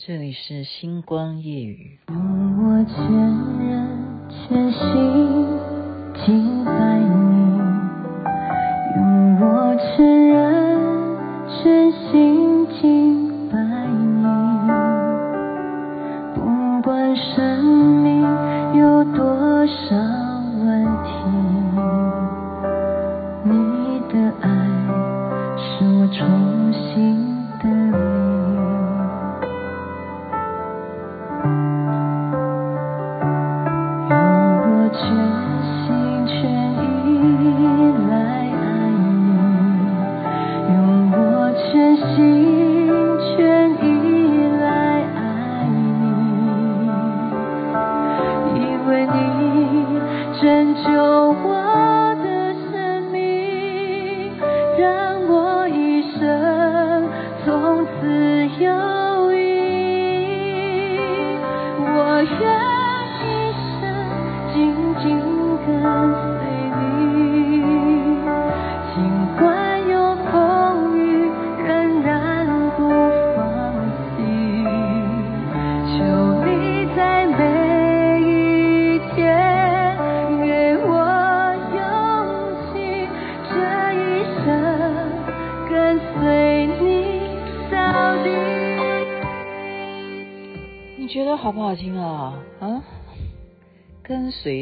这里是星光夜雨。用我前人全心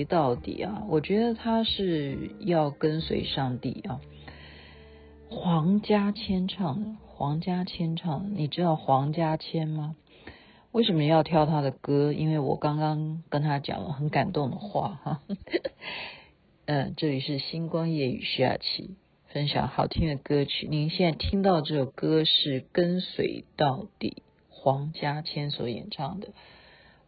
到底啊！我觉得他是要跟随上帝啊。黄家千唱的，黄家千唱的，你知道黄家千吗？为什么要挑他的歌？因为我刚刚跟他讲了很感动的话哈。嗯，这里是星光夜雨徐雅琪分享好听的歌曲。您现在听到这首歌是《跟随到底》，黄家千所演唱的。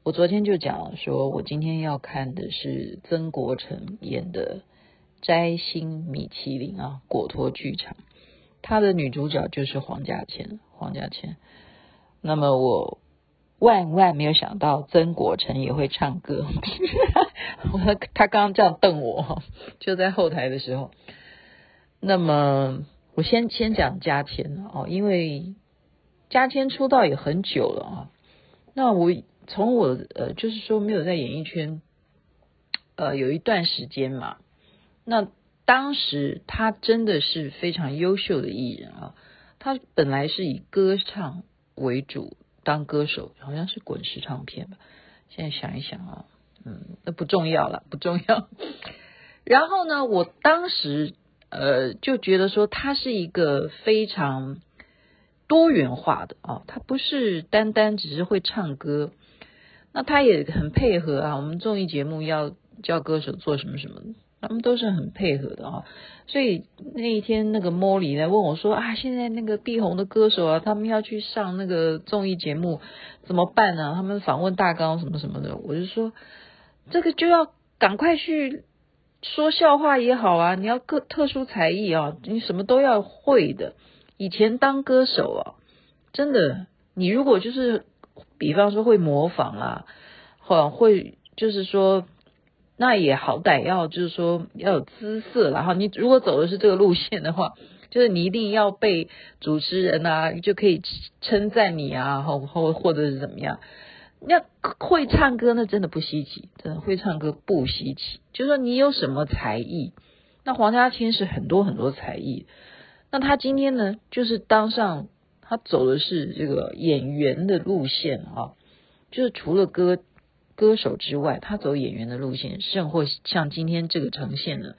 我昨天就讲说，我今天要看的是曾国城演的《摘星米其林》啊，果陀剧场，他的女主角就是黄家千，黄家千。那么我万万没有想到曾国城也会唱歌，他刚刚这样瞪我，就在后台的时候。那么我先先讲家千哦，因为家千出道也很久了啊，那我。从我呃，就是说没有在演艺圈，呃，有一段时间嘛。那当时他真的是非常优秀的艺人啊。他本来是以歌唱为主，当歌手，好像是滚石唱片吧。现在想一想啊，嗯，那不重要了，不重要。然后呢，我当时呃就觉得说他是一个非常多元化的啊，他不是单单只是会唱歌。那他也很配合啊，我们综艺节目要叫歌手做什么什么，他们都是很配合的啊。所以那一天那个莫里来问我说啊，现在那个碧红的歌手啊，他们要去上那个综艺节目怎么办呢？他们访问大纲什么什么的，我就说这个就要赶快去说笑话也好啊，你要各特殊才艺啊，你什么都要会的。以前当歌手啊，真的，你如果就是。比方说会模仿啊，或会就是说，那也好歹要就是说要有姿色，然后你如果走的是这个路线的话，就是你一定要被主持人啊就可以称赞你啊，或或或者是怎么样？那会唱歌那真的不稀奇，真的会唱歌不稀奇。就是说你有什么才艺？那黄家千是很多很多才艺，那他今天呢，就是当上。他走的是这个演员的路线啊，就是除了歌歌手之外，他走演员的路线，甚或像今天这个呈现呢，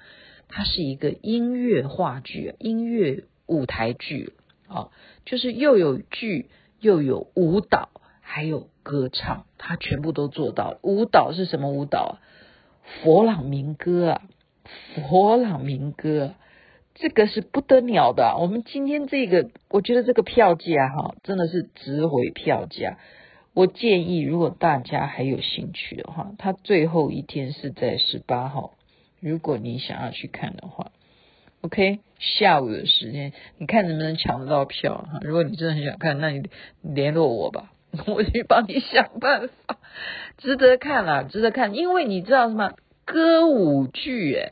它是一个音乐话剧、音乐舞台剧啊，就是又有剧又有舞蹈，还有歌唱，他全部都做到。舞蹈是什么舞蹈？佛朗明哥啊，佛朗明哥。这个是不得了的，我们今天这个，我觉得这个票价哈，真的是值回票价。我建议，如果大家还有兴趣的话，它最后一天是在十八号，如果你想要去看的话，OK，下午的时间，你看能不能抢得到票哈？如果你真的很想看，那你联络我吧，我去帮你想办法。值得看啦，值得看，因为你知道什么？歌舞剧诶，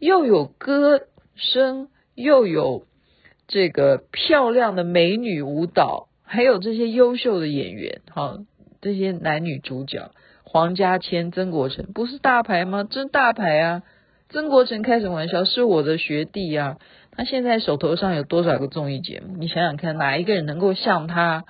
又有歌。声又有这个漂亮的美女舞蹈还有这些优秀的演员，哈，这些男女主角，黄家千、曾国城，不是大牌吗？真大牌啊！曾国城开什么玩笑？是我的学弟啊！他现在手头上有多少个综艺节目？你想想看，哪一个人能够像他？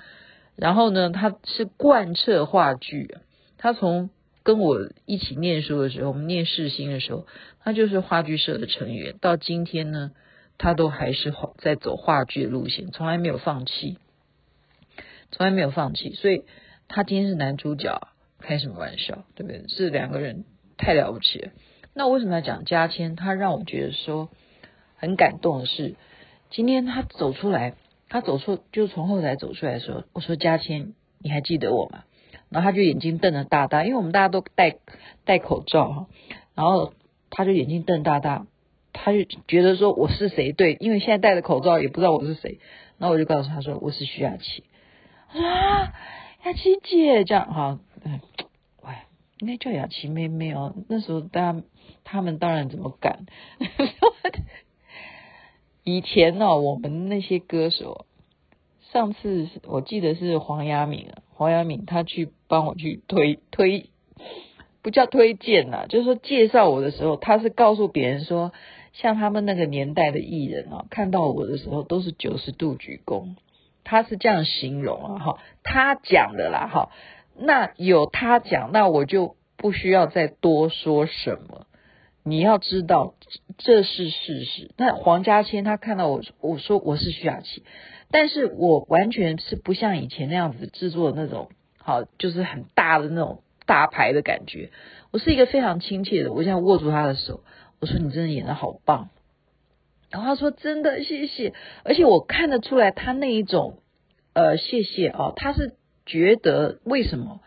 然后呢，他是贯彻话剧！他从跟我一起念书的时候，我们念世新的时候，他就是话剧社的成员。到今天呢，他都还是在走话剧的路线，从来没有放弃，从来没有放弃。所以，他今天是男主角，开什么玩笑？对不对？是两个人太了不起了。那为什么要讲嘉谦？他让我觉得说很感动的是，今天他走出来，他走出就从后台走出来的时候，我说嘉谦，你还记得我吗？然后他就眼睛瞪得大大，因为我们大家都戴戴口罩哈，然后他就眼睛瞪大大，他就觉得说我是谁？对，因为现在戴着口罩也不知道我是谁。然后我就告诉他说我是徐雅琪啊，雅琪姐这样哈，嗯，喂，应该叫雅琪妹妹哦。那时候大家他们当然怎么敢？以前呢、哦，我们那些歌手。上次我记得是黄雅敏啊，黄雅敏她去帮我去推推，不叫推荐呐，就是说介绍我的时候，她是告诉别人说，像他们那个年代的艺人啊，看到我的时候都是九十度鞠躬，她是这样形容啊，哈，她讲的啦，哈，那有她讲，那我就不需要再多说什么，你要知道这是事实。那黄家千他看到我，我说我是徐雅琪。但是我完全是不像以前那样子制作的那种，好，就是很大的那种大牌的感觉。我是一个非常亲切的，我现在握住他的手，我说你真的演得好棒。然后他说真的谢谢，而且我看得出来他那一种，呃，谢谢啊，他是觉得为什么？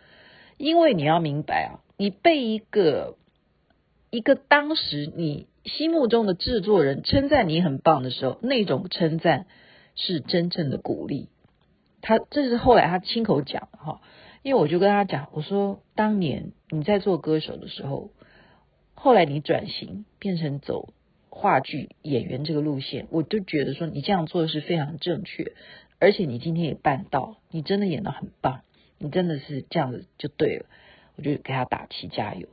因为你要明白啊，你被一个一个当时你心目中的制作人称赞你很棒的时候，那种称赞。是真正的鼓励，他这是后来他亲口讲哈，因为我就跟他讲，我说当年你在做歌手的时候，后来你转型变成走话剧演员这个路线，我就觉得说你这样做的是非常正确，而且你今天也办到，你真的演得很棒，你真的是这样子就对了，我就给他打气加油，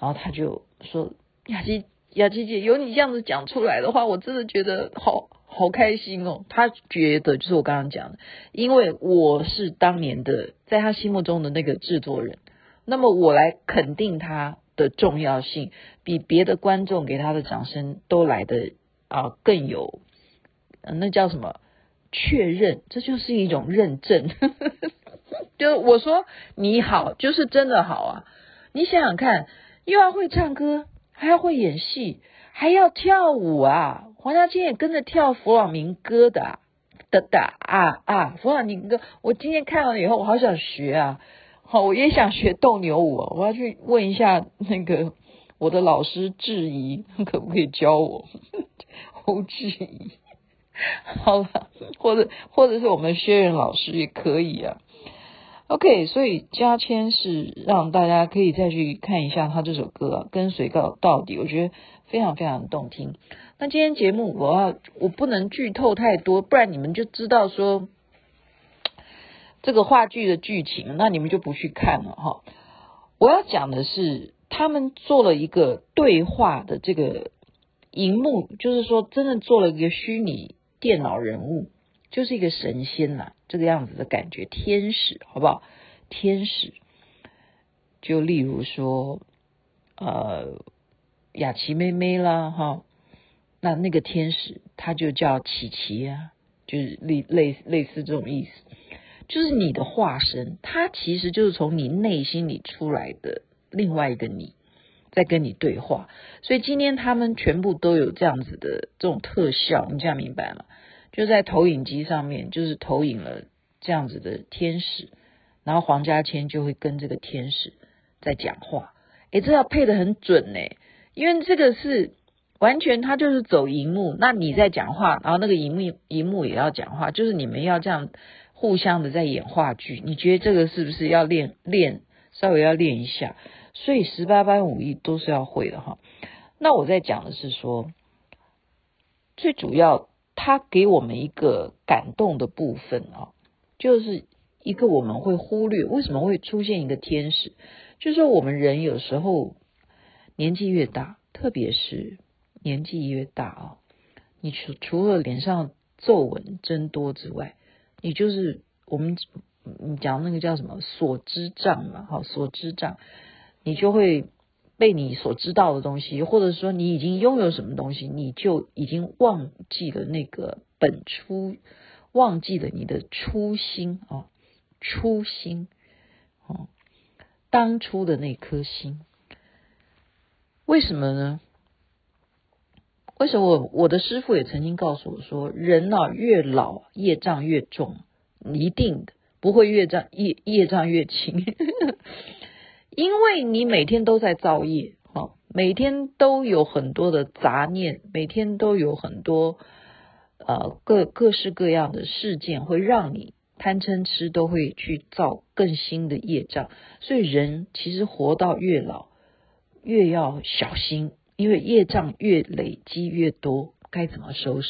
然后他就说雅琪雅琪姐，有你这样子讲出来的话，我真的觉得好。好开心哦！他觉得就是我刚刚讲的，因为我是当年的在他心目中的那个制作人，那么我来肯定他的重要性，比别的观众给他的掌声都来得啊更有，那叫什么确认？这就是一种认证。就我说你好，就是真的好啊！你想想看，又要会唱歌，还要会演戏，还要跳舞啊！黄家千也跟着跳弗朗明哥的、的的啊啊！弗朗明哥，我今天看了以后，我好想学啊！好，我也想学斗牛舞，我要去问一下那个我的老师质疑，可不可以教我？侯质疑，好了，或者或者是我们薛仁老师也可以啊。OK，所以加签是让大家可以再去看一下他这首歌啊，跟随到到底，我觉得非常非常动听。那今天节目我要我不能剧透太多，不然你们就知道说这个话剧的剧情，那你们就不去看了哈。我要讲的是，他们做了一个对话的这个荧幕，就是说真的做了一个虚拟电脑人物，就是一个神仙呐，这个样子的感觉，天使好不好？天使，就例如说呃雅琪妹妹啦哈。那那个天使，他就叫琪琪啊，就是类类类似这种意思，就是你的化身，他其实就是从你内心里出来的另外一个你，在跟你对话。所以今天他们全部都有这样子的这种特效，你这样明白吗？就在投影机上面，就是投影了这样子的天使，然后黄家千就会跟这个天使在讲话。诶，这要配的很准呢，因为这个是。完全他就是走荧幕，那你在讲话，然后那个荧幕荧幕也要讲话，就是你们要这样互相的在演话剧。你觉得这个是不是要练练，稍微要练一下？所以十八般武艺都是要会的哈。那我在讲的是说，最主要他给我们一个感动的部分啊，就是一个我们会忽略，为什么会出现一个天使？就是说我们人有时候年纪越大，特别是年纪越大啊，你除除了脸上皱纹增多之外，你就是我们你讲那个叫什么所知障嘛，哈，所知障，你就会。被你所知道的东西，或者说你已经拥有什么东西，你就已经忘记了那个本初，忘记了你的初心啊，初心哦，当初的那颗心。为什么呢？为什么我我的师傅也曾经告诉我说，人啊越老业障越重，一定的不会越障业业障越轻。因为你每天都在造业，哈，每天都有很多的杂念，每天都有很多呃各各式各样的事件，会让你贪嗔痴都会去造更新的业障。所以人其实活到越老，越要小心，因为业障越累积越多，该怎么收拾？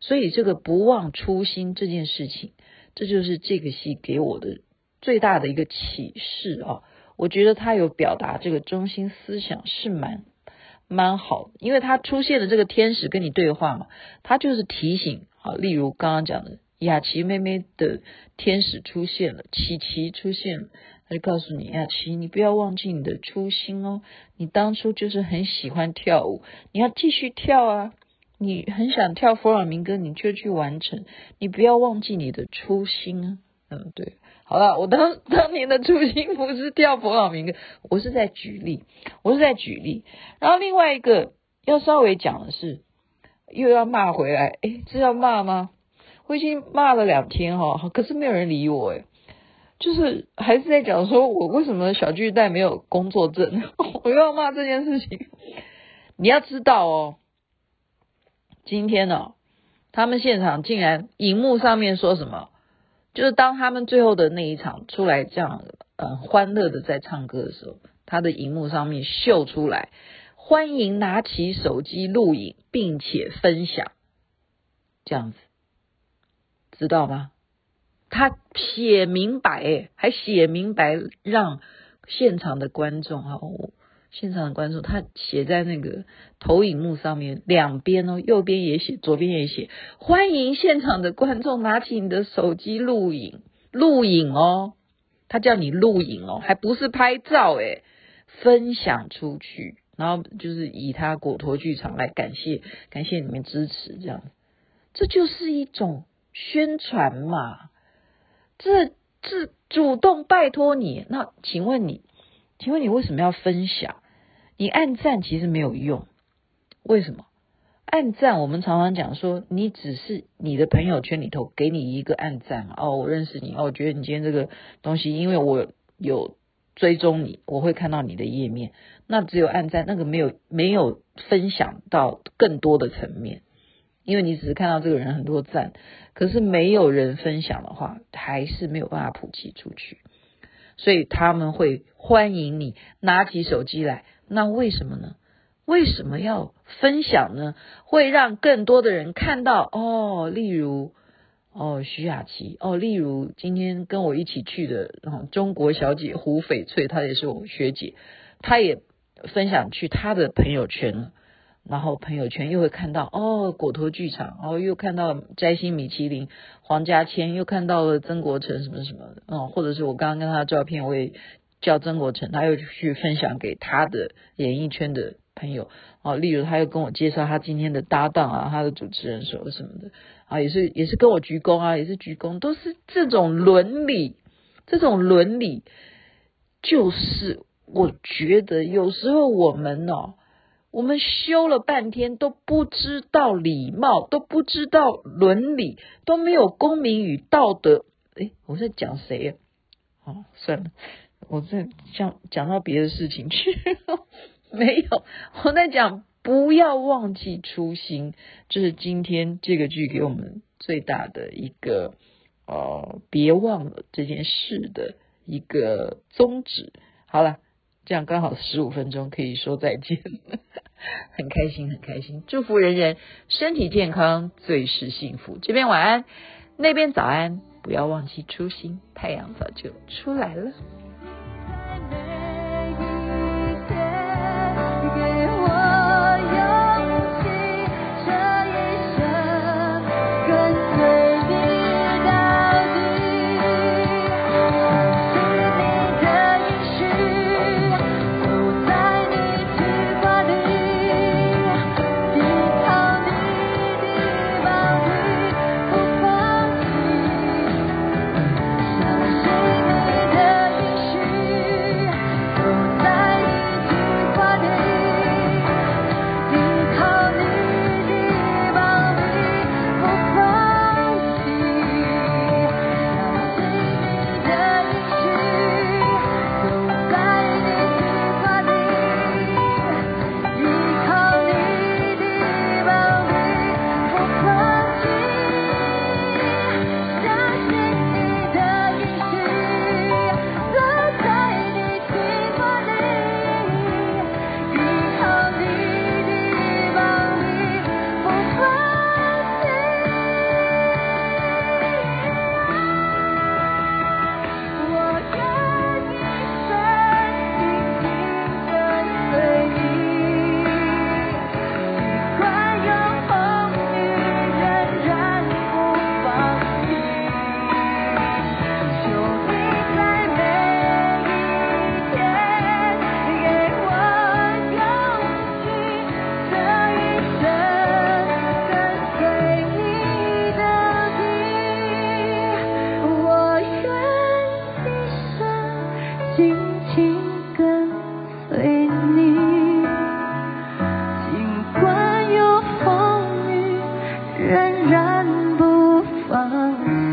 所以这个不忘初心这件事情，这就是这个戏给我的最大的一个启示啊。我觉得他有表达这个中心思想是蛮蛮好，因为他出现的这个天使跟你对话嘛，他就是提醒啊，例如刚刚讲的雅琪妹妹的天使出现了，琪琪出现了，他就告诉你雅琪，你不要忘记你的初心哦，你当初就是很喜欢跳舞，你要继续跳啊，你很想跳佛朗明哥，你就去完成，你不要忘记你的初心啊，嗯，对。好了，我当当年的初心不是跳佛朗明哥，我是在举例，我是在举例。然后另外一个要稍微讲的是，又要骂回来，诶，这要骂吗？我已经骂了两天哈，可是没有人理我诶，就是还是在讲说我为什么小巨蛋没有工作证，我又要骂这件事情。你要知道哦，今天呢，他们现场竟然荧幕上面说什么？就是当他们最后的那一场出来这样，呃，欢乐的在唱歌的时候，他的荧幕上面秀出来，欢迎拿起手机录影并且分享，这样子，知道吗？他写明白，还写明白让现场的观众啊。现场的观众，他写在那个投影幕上面，两边哦，右边也写，左边也写，欢迎现场的观众拿起你的手机录影，录影哦，他叫你录影哦，还不是拍照诶，分享出去，然后就是以他果陀剧场来感谢，感谢你们支持，这样，这就是一种宣传嘛，这这主动拜托你，那请问你，请问你为什么要分享？你按赞其实没有用，为什么？按赞我们常常讲说，你只是你的朋友圈里头给你一个按赞哦，我认识你哦，我觉得你今天这个东西，因为我有追踪你，我会看到你的页面。那只有按赞，那个没有没有分享到更多的层面，因为你只是看到这个人很多赞，可是没有人分享的话，还是没有办法普及出去。所以他们会欢迎你拿起手机来。那为什么呢？为什么要分享呢？会让更多的人看到哦。例如哦，徐雅琪哦，例如今天跟我一起去的哦中国小姐胡翡翠，她也是我学姐，她也分享去她的朋友圈，然后朋友圈又会看到哦，果陀剧场，哦又看到摘星米其林黄家千，又看到了曾国城什么什么的，嗯，或者是我刚刚跟他的照片，我也。叫曾国成，他又去分享给他的演艺圈的朋友啊，例如他又跟我介绍他今天的搭档啊，他的主持人说什么的啊，也是也是跟我鞠躬啊，也是鞠躬，都是这种伦理，这种伦理，就是我觉得有时候我们哦，我们修了半天都不知道礼貌，都不知道伦理，都没有公民与道德。诶，我在讲谁呀？哦，算了。我在讲讲到别的事情去，没有，我在讲不要忘记初心，这是今天这个剧给我们最大的一个呃，别忘了这件事的一个宗旨。好了，这样刚好十五分钟可以说再见了，很开心，很开心，祝福人人身体健康，最是幸福。这边晚安。那边早安，不要忘记初心，太阳早就出来了。仍然不放